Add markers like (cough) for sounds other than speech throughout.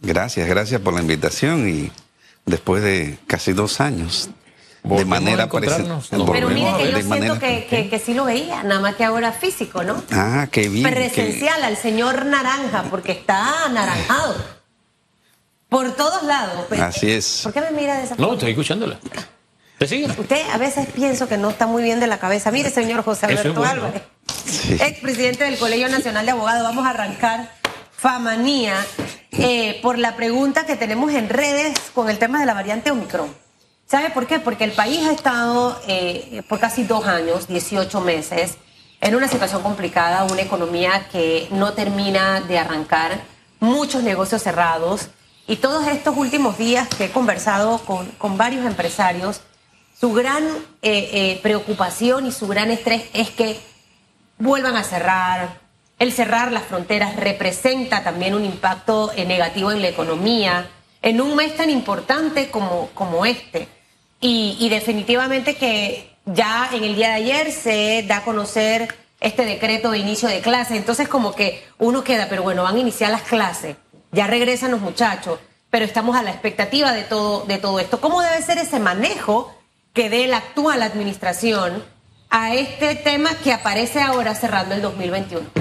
Gracias, gracias por la invitación y después de casi dos años de manera presencial. Pero mire que yo siento que, que, sí lo veía, nada más que ahora físico, ¿no? Ah, qué bien. Presencial al señor Naranja, porque está anaranjado. Por todos lados. Así es. ¿Por qué me mira de esa forma? No, estoy escuchándola. ¿Te sigue? Usted a veces pienso que no está muy bien de la cabeza. Mire, señor José Alberto Álvarez, expresidente del Colegio Nacional de Abogados, vamos a arrancar Famanía eh, por la pregunta que tenemos en redes con el tema de la variante Omicron. ¿Sabe por qué? Porque el país ha estado eh, por casi dos años, 18 meses, en una situación complicada, una economía que no termina de arrancar, muchos negocios cerrados. Y todos estos últimos días que he conversado con, con varios empresarios, su gran eh, preocupación y su gran estrés es que vuelvan a cerrar. El cerrar las fronteras representa también un impacto negativo en la economía en un mes tan importante como, como este. Y, definitivamente que ya en el día de ayer se da a conocer este decreto de inicio de clase. Entonces como que uno queda, pero bueno, van a iniciar las clases, ya regresan los muchachos, pero estamos a la expectativa de todo, de todo esto. ¿Cómo debe ser ese manejo que dé la actual administración a este tema que aparece ahora cerrando el 2021?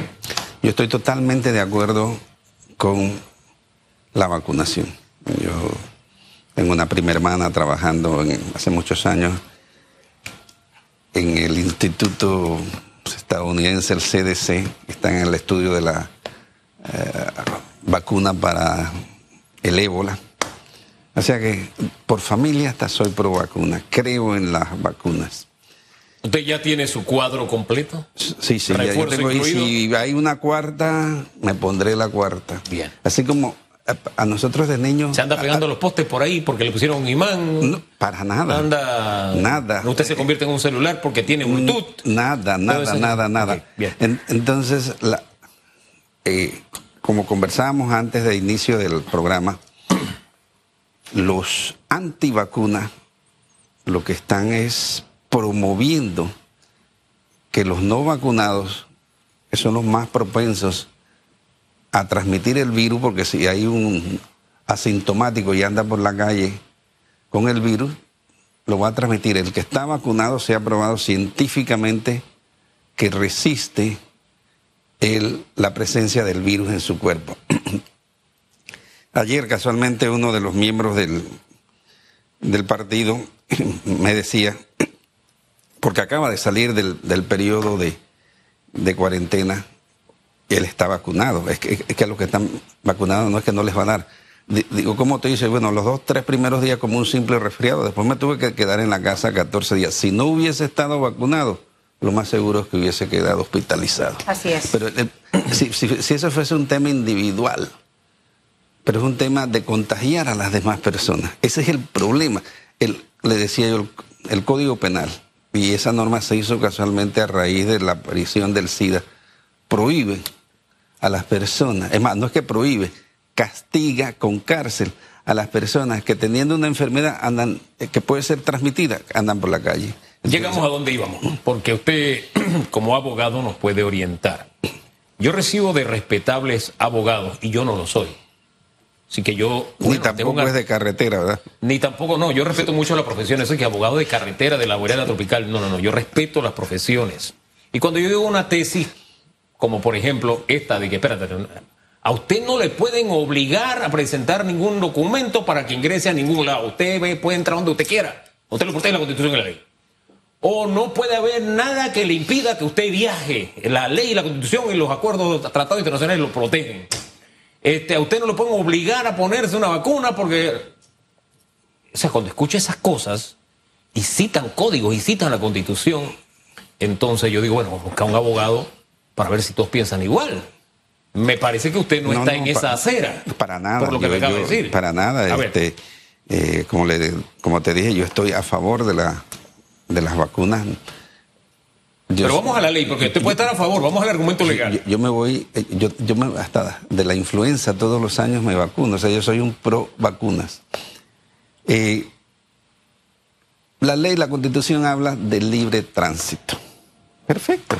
Yo estoy totalmente de acuerdo con la vacunación. Yo tengo una prima hermana trabajando hace muchos años en el Instituto estadounidense, el CDC, está en el estudio de la eh, vacuna para el ébola. O sea que por familia hasta soy pro vacuna, creo en las vacunas. ¿Usted ya tiene su cuadro completo? Sí, sí, ya yo tengo y si hay una cuarta, me pondré la cuarta. Bien. Así como a nosotros de niños. ¿Se anda pegando los postes por ahí porque le pusieron un imán? para nada. Anda. Nada. Usted se convierte en un celular porque tiene Bluetooth. Nada, nada, nada, nada. bien. entonces, la, eh, como conversábamos antes de inicio del programa, los antivacunas lo que están es promoviendo que los no vacunados, que son los más propensos a transmitir el virus, porque si hay un asintomático y anda por la calle con el virus, lo va a transmitir. El que está vacunado se ha probado científicamente que resiste la presencia del virus en su cuerpo. (clears throat) Ayer casualmente uno de los miembros del, del partido (clears throat) me decía, porque acaba de salir del, del periodo de, de cuarentena, él está vacunado. Es que, es que a los que están vacunados no es que no les va a dar. Digo, ¿cómo te dice? Bueno, los dos, tres primeros días como un simple resfriado. Después me tuve que quedar en la casa 14 días. Si no hubiese estado vacunado, lo más seguro es que hubiese quedado hospitalizado. Así es. Pero si, si, eso fuese un tema individual, pero es un tema de contagiar a las demás personas. Ese es el problema. El, le decía yo, el Código Penal, y esa norma se hizo casualmente a raíz de la aparición del SIDA, prohíbe a las personas, es más, no es que prohíbe, castiga con cárcel a las personas que teniendo una enfermedad andan, eh, que puede ser transmitida, andan por la calle. Llegamos a donde íbamos, porque usted (clears throat) como abogado nos puede orientar. Yo recibo de respetables abogados y yo no lo soy. Así que yo... Ni tampoco es de carretera, ¿verdad? Ni tampoco, no. Yo respeto mucho la profesión. Eso es que abogado de carretera, de la laborera tropical. No, no, no. Yo respeto las profesiones. Y cuando yo digo una tesis, como por ejemplo esta de que, espérate, a usted no le pueden obligar a presentar ningún documento para que ingrese a ningún lado. Usted puede entrar donde usted quiera. Usted lo protege la Constitución y la ley. O no puede haber nada que le impida que usted viaje. La ley, la Constitución y los acuerdos, tratados internacionales lo protegen. Este, a usted no lo pueden obligar a ponerse una vacuna porque... O sea, cuando escucha esas cosas y citan códigos y citan la Constitución, entonces yo digo, bueno, busca un abogado para ver si todos piensan igual. Me parece que usted no, está en esa acera. Para nada. Por lo que me acaba de decir. Para nada. Este, eh, como, le, como te dije, yo estoy a favor de, la, de las vacunas. Pero vamos a la ley, porque usted puede estar a favor, vamos al argumento legal. Yo, me voy, eh, yo, yo me, hasta de la influenza todos los años me vacuno, o sea, yo soy un pro vacunas. Eh, la ley, la constitución habla del libre tránsito. Perfecto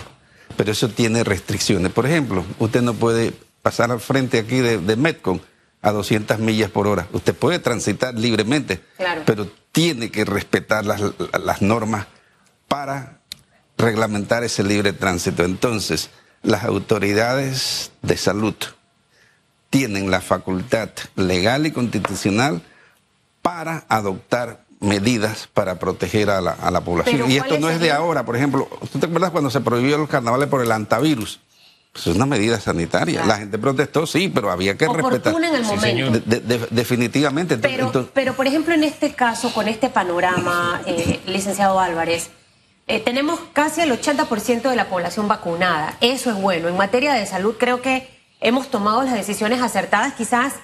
pero eso tiene restricciones. Por ejemplo, usted no puede pasar al frente aquí de, de Metcon a 200 millas por hora. Usted puede transitar libremente, pero tiene que respetar las, las normas para reglamentar ese libre tránsito. Entonces, las autoridades de salud tienen la facultad legal y constitucional para adoptar medidas para proteger a la, a la población. Y esto no es de ahora, por ejemplo, ¿tú te acuerdas cuando se prohibió los carnavales por el antivirus? Pues es una medida sanitaria. La gente protestó, sí, pero había que respetar. en el momento. definitivamente. Pero, pero, por ejemplo, en este caso, con este panorama, eh, licenciado Álvarez, eh, tenemos casi el 80% de la población vacunada. Eso es bueno. En materia de salud, creo que hemos tomado las decisiones acertadas, quizás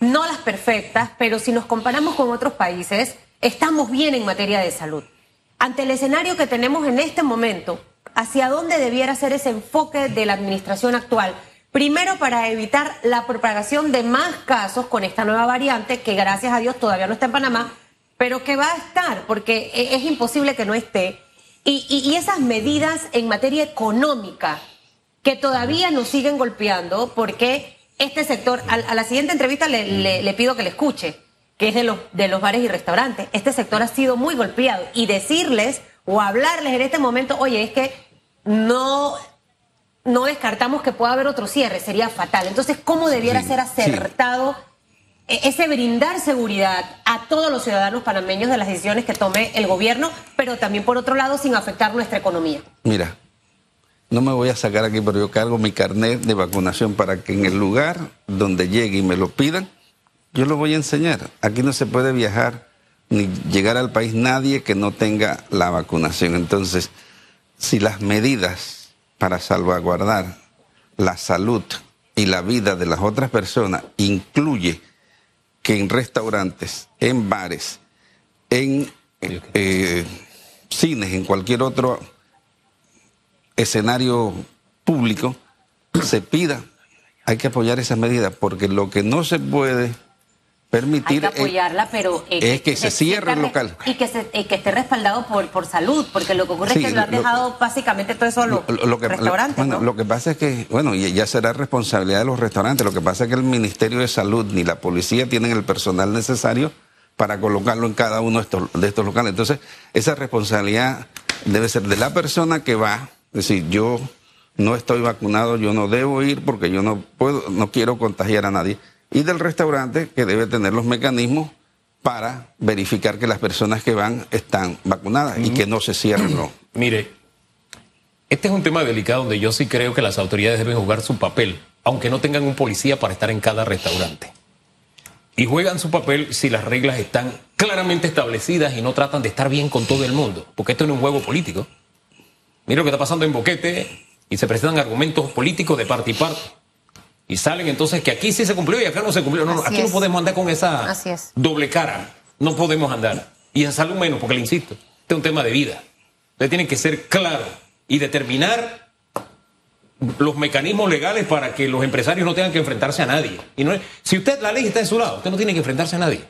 no las perfectas, pero si nos comparamos con otros países, estamos bien en materia de salud. Ante el escenario que tenemos en este momento, ¿hacia dónde debiera ser ese enfoque de la administración actual? Primero, para evitar la propagación de más casos con esta nueva variante, que gracias a Dios todavía no está en Panamá, pero que va a estar, porque e-, es imposible que no esté. Y, esas medidas en materia económica, que todavía nos siguen golpeando, porque este sector, a, la siguiente entrevista le pido que le escuche que es de los, de los bares y restaurantes. Este sector ha sido muy golpeado y decirles o hablarles en este momento, oye, es que no, no descartamos que pueda haber otro cierre, sería fatal. Entonces, ¿cómo debiera ser acertado ese brindar seguridad a todos los ciudadanos panameños de las decisiones que tome el gobierno, pero también por otro lado sin afectar nuestra economía? Mira, no me voy a sacar aquí, pero yo cargo mi carnet de vacunación para que en el lugar donde llegue y me lo pidan, yo lo voy a enseñar. Aquí no se puede viajar ni llegar al país nadie que no tenga la vacunación. Entonces, si las medidas para salvaguardar la salud y la vida de las otras personas incluye que en restaurantes, en bares, en eh, cines, en cualquier otro escenario público, se pida, hay que apoyar esas medidas, porque lo que no se puede permitir. Hay que apoyarla, pero. es que, se, cierre el local. Y que, se, que esté respaldado por, por salud, porque lo que ocurre es que lo han dejado básicamente todo eso los lo, que, restaurantes. bueno, lo que pasa es que, bueno, ya será responsabilidad de los restaurantes. Lo que pasa es que el Ministerio de Salud ni la policía tienen el personal necesario para colocarlo en cada uno de estos, de estos locales. Entonces, esa responsabilidad debe ser de la persona que va. Es decir, yo no estoy vacunado, yo no debo ir porque yo no puedo, no quiero contagiar a nadie y del restaurante que debe tener los mecanismos para verificar que las personas que van están vacunadas y que no se cierren. No. (clears throat) Mire, este es un tema delicado donde yo sí creo que las autoridades deben jugar su papel, aunque no tengan un policía para estar en cada restaurante. Y juegan su papel si las reglas están claramente establecidas y no tratan de estar bien con todo el mundo, porque esto no es un juego político. Mira lo que está pasando en Boquete y se presentan argumentos políticos de parte y parte. Y salen entonces que aquí sí se cumplió y acá no se cumplió. No, no aquí no podemos andar con esa doble cara. No podemos andar. Y en salud menos, porque le insisto, este es un tema de vida. Usted tiene que ser claro y determinar los mecanismos legales para que los empresarios no tengan que enfrentarse a nadie. Y no si usted, la ley está de su lado, usted no tiene que enfrentarse a nadie.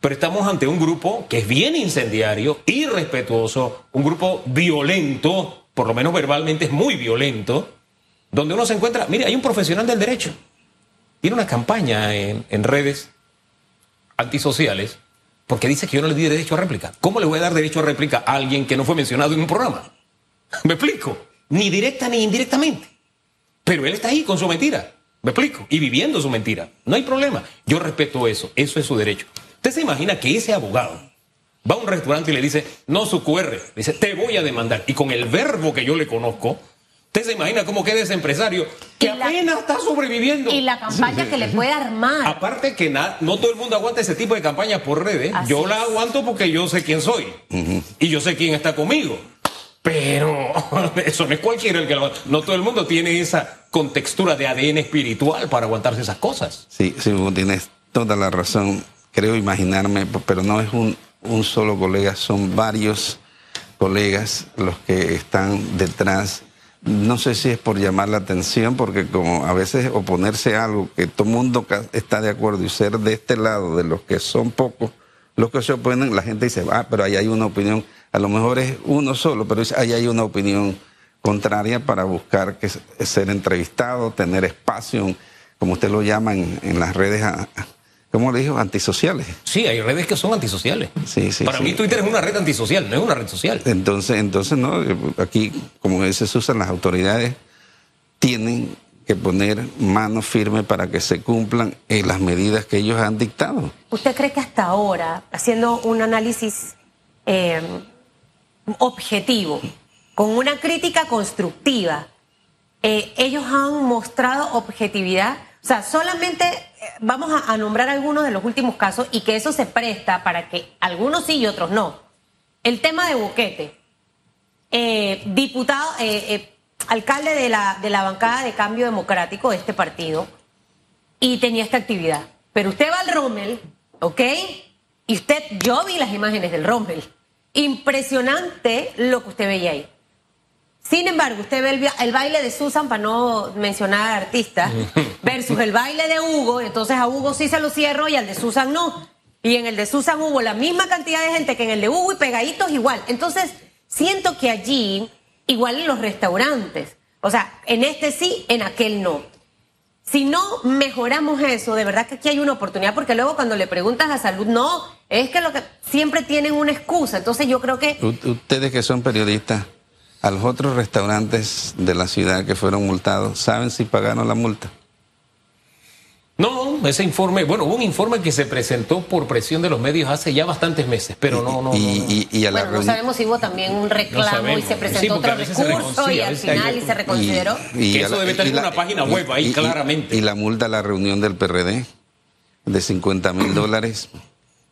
Pero estamos ante un grupo que es bien incendiario, irrespetuoso, un grupo violento, por lo menos verbalmente es muy violento, donde uno se encuentra, mire, hay un profesional del derecho, tiene una campaña en, redes antisociales porque dice que yo no le di derecho a réplica. ¿Cómo le voy a dar derecho a réplica a alguien que no fue mencionado en un programa? (laughs) ¿Me explico? Ni directa ni indirectamente. Pero él está ahí con su mentira. ¿Me explico? Y viviendo su mentira. No hay problema. Yo respeto eso. Eso es su derecho. Usted se imagina que ese abogado va a un restaurante y le dice, no su QR. Dice, te voy a demandar. Y con el verbo que yo le conozco, Usted se imagina cómo queda ese empresario que apenas está sobreviviendo. Y la campaña que le (laughs) puede armar. Aparte que no todo el mundo aguanta ese tipo de campañas por redes. yo la aguanto porque yo sé quién soy. Y yo sé quién está conmigo. Pero (laughs) eso no es cualquiera el que lo aguanta. No todo el mundo tiene esa contextura de ADN espiritual para aguantarse esas cosas. Sí, sí, tienes toda la razón. Creo imaginarme, pero no es un, un solo colega, son varios colegas los que están detrás no sé si es por llamar la atención, porque como a veces oponerse a algo que todo el mundo está de acuerdo y ser de este lado, de los que son pocos, los que se oponen, la gente dice, ah, pero ahí hay una opinión, a lo mejor es uno solo, pero ahí hay una opinión contraria para buscar que ser entrevistado, tener espacio como usted lo llama en, las redes, ¿cómo le dijo? Antisociales. Sí, hay redes que son antisociales. Sí, sí. Para mí Twitter es una red antisocial, no es una red social. Entonces, entonces no, aquí, como dice Susan, las autoridades tienen que poner mano firme para que se cumplan las medidas que ellos han dictado. ¿Usted cree que hasta ahora, haciendo un análisis eh, objetivo, con una crítica constructiva, eh, ellos han mostrado objetividad? O sea, solamente vamos a, nombrar algunos de los últimos casos y que eso se presta para que algunos sí y otros no. El tema de Boquete. diputado, alcalde de la, de la bancada de cambio democrático de este partido y tenía esta actividad. Pero usted va al Rommel, ¿ok? Y usted, yo vi las imágenes del Rommel. Impresionante lo que usted veía ahí. Sin embargo, usted ve el, baile de Susan, para no mencionar artistas, (laughs) versus el baile de Hugo, entonces a Hugo sí se lo cierro y al de Susan no. Y en el de Susan hubo la misma cantidad de gente que en el de Hugo y pegaditos igual. Entonces, siento que allí Igual en los restaurantes. O sea, en este sí, en aquel no. Si no mejoramos eso, de verdad que aquí hay una oportunidad, porque luego cuando le preguntas a salud, no, es que lo que siempre tienen una excusa. Entonces yo creo que... Ustedes que son periodistas, a los otros restaurantes de la ciudad que fueron multados, ¿saben si pagaron la multa? No, ese informe, bueno, hubo un informe que se presentó por presión de los medios hace ya bastantes meses, pero no, no. Y, y, a la bueno, no sabemos si hubo también un reclamo y se presentó otro recurso y al final y se reconsideró. Y, que eso debe tener una página web ahí claramente. Y, la multa a la reunión del PRD de 50 mil dólares,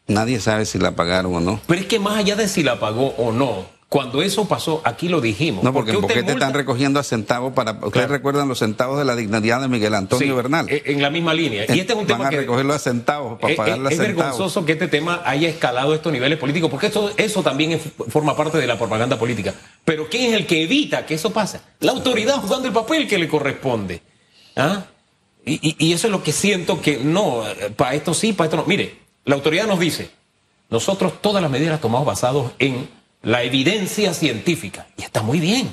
nadie sabe si la pagaron o no. Pero es que más allá de si la pagó o no, cuando eso pasó, aquí lo dijimos. No, porque ¿por qué te están recogiendo a centavos para. Ustedes recuerdan los centavos de la dignidad de Miguel Antonio Bernal. E, en la misma línea. Y este es un Van tema a recogerlo a centavos para pagarle a centavos. Es vergonzoso que este tema haya escalado estos niveles políticos, porque eso, eso también forma parte de la propaganda política. Pero ¿quién es el que evita que eso pase? La autoridad jugando el papel que le corresponde. ¿Ah? Y, y eso es lo que siento que no, para esto sí, para esto no. Mire, la autoridad nos dice, nosotros todas las medidas las tomamos basados en la evidencia científica. Y está muy bien.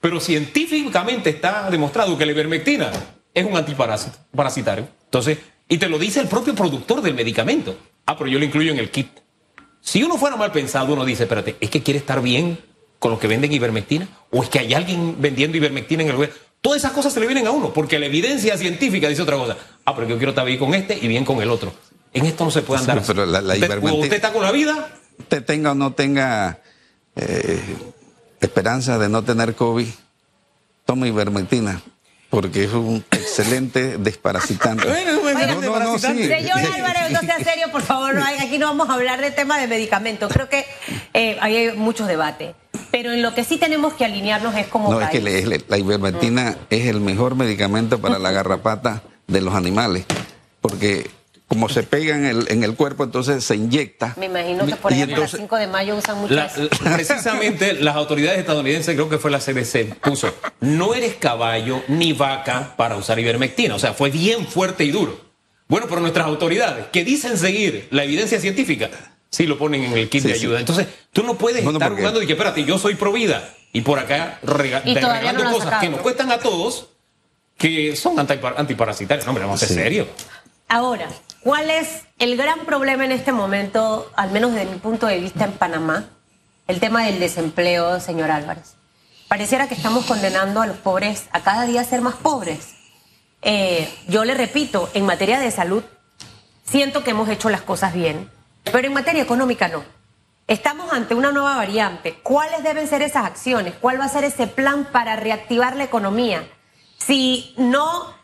Pero científicamente está demostrado que la ivermectina es un antiparasitario. Entonces, y te lo dice el propio productor del medicamento. Ah, pero yo lo incluyo en el kit. Si uno fuera mal pensado, uno dice, espérate, ¿es que quiere estar bien con los que venden ivermectina? ¿O es que hay alguien vendiendo ivermectina en el lugar? Todas esas cosas se le vienen a uno, porque la evidencia científica dice otra cosa. Ah, pero yo quiero estar bien con este y bien con el otro. En esto no se puede andar. (laughs) pero la, usted está con la vida. Usted tenga o no tenga eh, esperanza de no tener COVID, toma ivermectina porque es un excelente desparasitante. Bueno, no, no, Señor Álvarez, no sea serio, por favor. aquí no vamos a hablar de tema de medicamentos. Creo que eh, hay muchos debates. Pero en lo que sí tenemos que alinearnos es como. No, es que la ivermectina es el mejor medicamento para la garrapata de los animales. Porque como se pega en el, en el cuerpo, entonces se inyecta. Me imagino que por ejemplo el 5 de mayo usan mucho Precisamente las autoridades estadounidenses, creo que fue la CDC, puso, no eres caballo ni vaca para usar ivermectina. O sea, fue bien fuerte y duro. Bueno, pero nuestras autoridades, que dicen seguir la evidencia científica, sí lo ponen en el kit de ayuda. Entonces, tú no puedes estar jugando y que, espérate, yo soy pro vida y por acá regalando cosas que nos cuestan a todos que son antiparasitarios. No, hombre, vamos a ser serios. Ahora, ¿cuál es el gran problema en este momento, al menos desde mi punto de vista en Panamá? El tema del desempleo, señor Álvarez. Pareciera que estamos condenando a los pobres a cada día ser más pobres. Eh, yo le repito, en materia de salud, siento que hemos hecho las cosas bien, pero en materia económica no. Estamos ante una nueva variante. ¿Cuáles deben ser esas acciones? ¿Cuál va a ser ese plan para reactivar la economía? Si no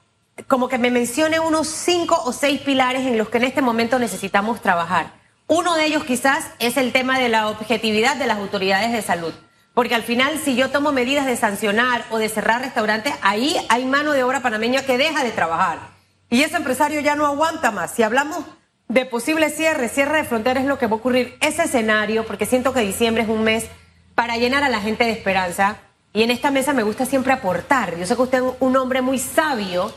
como que me mencione unos cinco o seis pilares en los que en este momento necesitamos trabajar. Uno de ellos quizás es el tema de la objetividad de las autoridades de salud. Porque al final, si yo tomo medidas de sancionar o de cerrar restaurantes, ahí hay mano de obra panameña que deja de trabajar. Y ese empresario ya no aguanta más. Si hablamos de posible cierre, cierre de fronteras es lo que va a ocurrir. Ese escenario, porque siento que diciembre es un mes para llenar a la gente de esperanza. Y en esta mesa me gusta siempre aportar. Yo sé que usted es un hombre muy sabio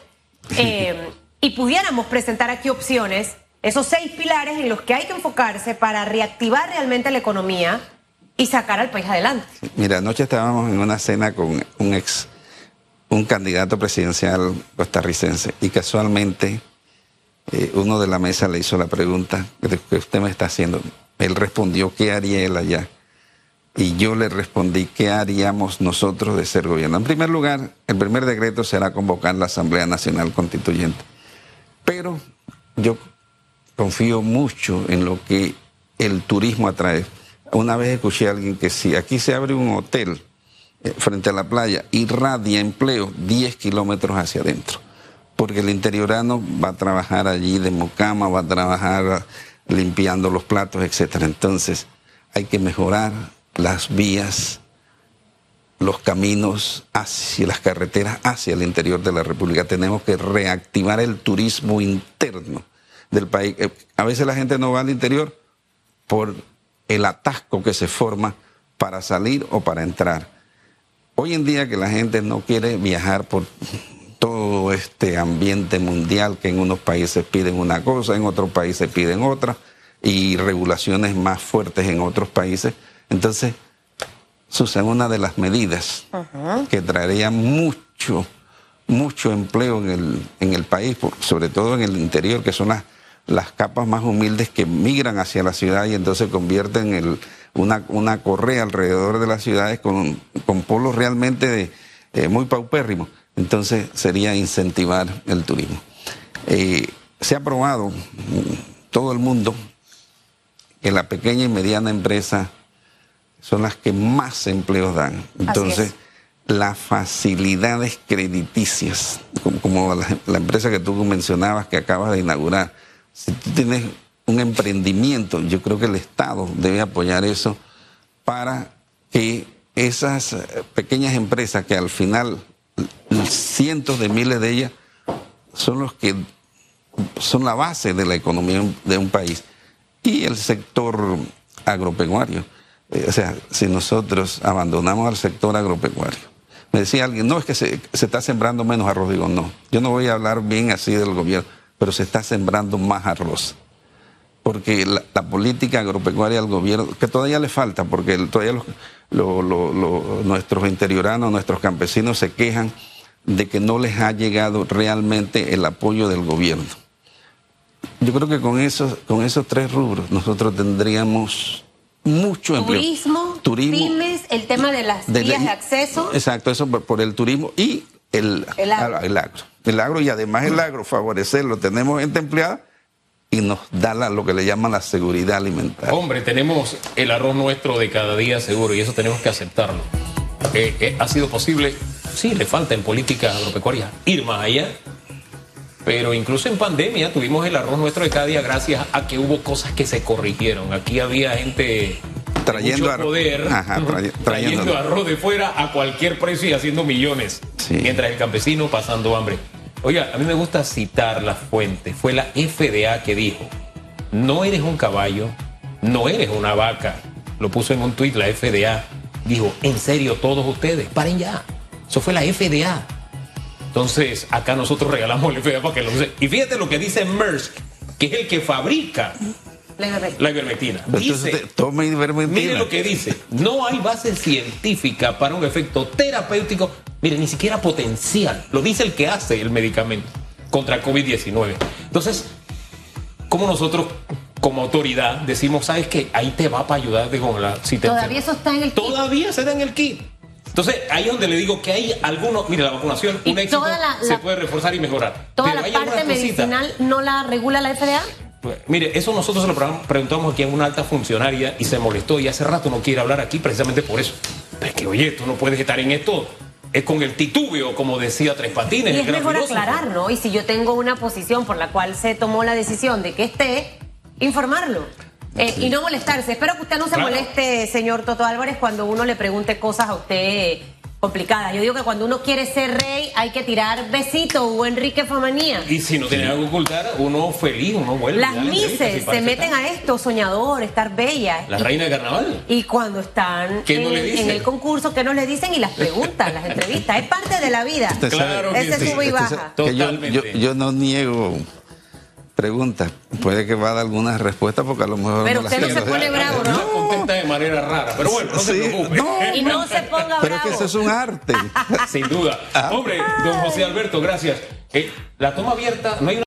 eh, y pudiéramos presentar aquí opciones, esos seis pilares en los que hay que enfocarse para reactivar realmente la economía y sacar al país adelante. Mira, anoche estábamos en una cena con un ex, un candidato presidencial costarricense y casualmente eh, uno de la mesa le hizo la pregunta que usted me está haciendo. Él respondió, ¿qué haría él allá? Y yo le respondí, ¿qué haríamos nosotros de ser gobierno? En primer lugar, el primer decreto será convocar la Asamblea Nacional Constituyente. Pero yo confío mucho en lo que el turismo atrae. Una vez escuché a alguien que si aquí se abre un hotel eh, frente a la playa, irradia empleo 10 kilómetros hacia adentro. Porque el interiorano va a trabajar allí de mocama, va a trabajar limpiando los platos, etcétera. Entonces, hay que mejorar las vías, los caminos hacia las carreteras hacia el interior de la República. Tenemos que reactivar el turismo interno del país. Eh, a veces la gente no va al interior por el atasco que se forma para salir o para entrar. Hoy en día que la gente no quiere viajar por todo este ambiente mundial que en unos países piden una cosa, en otros países piden otra, y regulaciones más fuertes en otros países, entonces sucede una de las medidas que traería mucho, mucho empleo en el, en el país, sobre todo en el interior, que son las, las capas más humildes que migran hacia la ciudad y entonces convierten el, una, una correa alrededor de las ciudades con, con polos realmente eh, muy paupérrimos. Entonces sería incentivar el turismo. Eh, se ha probado todo el mundo que la pequeña y mediana empresa son las que más empleos dan. Entonces, las facilidades crediticias, como, la, empresa que tú mencionabas que acabas de inaugurar, si tú tienes un emprendimiento, yo creo que el Estado debe apoyar eso para que esas pequeñas empresas que al final cientos de miles de ellas son los que son la base de la economía de un país y el sector agropecuario o sea, si nosotros abandonamos al sector agropecuario. Me decía alguien, no, es que se, está sembrando menos arroz. Digo, no, yo no voy a hablar bien así del gobierno, pero se está sembrando más arroz. Porque la, política agropecuaria del gobierno, que todavía le falta, porque todavía nuestros interioranos, nuestros campesinos se quejan de que no les ha llegado realmente el apoyo del gobierno. Yo creo que con esos, con esos tres rubros nosotros tendríamos mucho empleo. Turismo, turismo el tema de las vías de acceso. Exacto, eso por, el turismo y el, el, agro. el, agro. y además el agro, favorecerlo. Tenemos gente empleada y nos da lo que le llaman la seguridad alimentaria. Hombre, tenemos el arroz nuestro de cada día seguro y eso tenemos que aceptarlo. Eh, eh, ha sido posible, sí, le falta en política agropecuaria ir más allá, pero incluso en pandemia tuvimos el arroz nuestro de cada día gracias a que hubo cosas que se corrigieron. Aquí había gente trayendo mucho poder, (laughs) trayendo arroz de fuera a cualquier precio y haciendo millones. Mientras el campesino pasando hambre. Oiga, a mí me gusta citar la fuente. Fue la FDA que dijo, no eres un caballo, no eres una vaca. Lo puso en un tuit la FDA. Dijo, en serio, todos ustedes, paren ya. Eso fue la FDA. Entonces, acá nosotros regalamos el FDA para que lo use. Y fíjate lo que dice Merck, que es el que fabrica la ivermectina. Dice, tome ivermectina. Mire lo que dice. No hay base científica para un efecto terapéutico, mire, ni siquiera potencial. Lo dice el que hace el medicamento contra COVID-19. Entonces, ¿cómo nosotros como autoridad decimos, sabes que ahí te va para ayudar con la si Todavía eso está en el kit. Todavía se da en el kit. Entonces, ahí es donde le digo que hay algunos, mire, la vacunación, un éxito se puede reforzar y mejorar. ¿Toda la parte medicinal no la regula la FDA? Pues, mire, eso nosotros se lo preguntamos aquí en una alta funcionaria y se molestó y hace rato no quiere hablar aquí precisamente por eso. Pero es que, oye, tú no puedes estar en esto es con el titubeo, como decía Tres Patines. Y es mejor aclarar, ¿no? Y si yo tengo una posición por la cual se tomó la decisión de que esté, informarlo. Eh, y no molestarse. Espero que usted no se moleste, señor Toto Álvarez, cuando uno le pregunte cosas a usted complicadas. Yo digo que cuando uno quiere ser rey hay que tirar besito o Enrique Famanía. Y si no tiene algo que ocultar, uno feliz, uno vuelve. Las mises se meten a esto, soñador, estar bella. La reina de carnaval. Y cuando están en, el concurso, ¿qué nos le dicen? Y las preguntas, las (laughs) entrevistas. Es parte de la vida. Claro Ese sube y baja. Totalmente. yo no niego pregunta. Puede que va a dar algunas respuestas porque a lo mejor Pero usted no se pone bravo, ¿no? manera rara. Pero bueno, no se preocupe. y no se ponga bravo. Pero es que eso es un arte. (laughs) Sin duda. Ah. Hombre, don José Alberto, gracias. Eh, la toma abierta, no hay una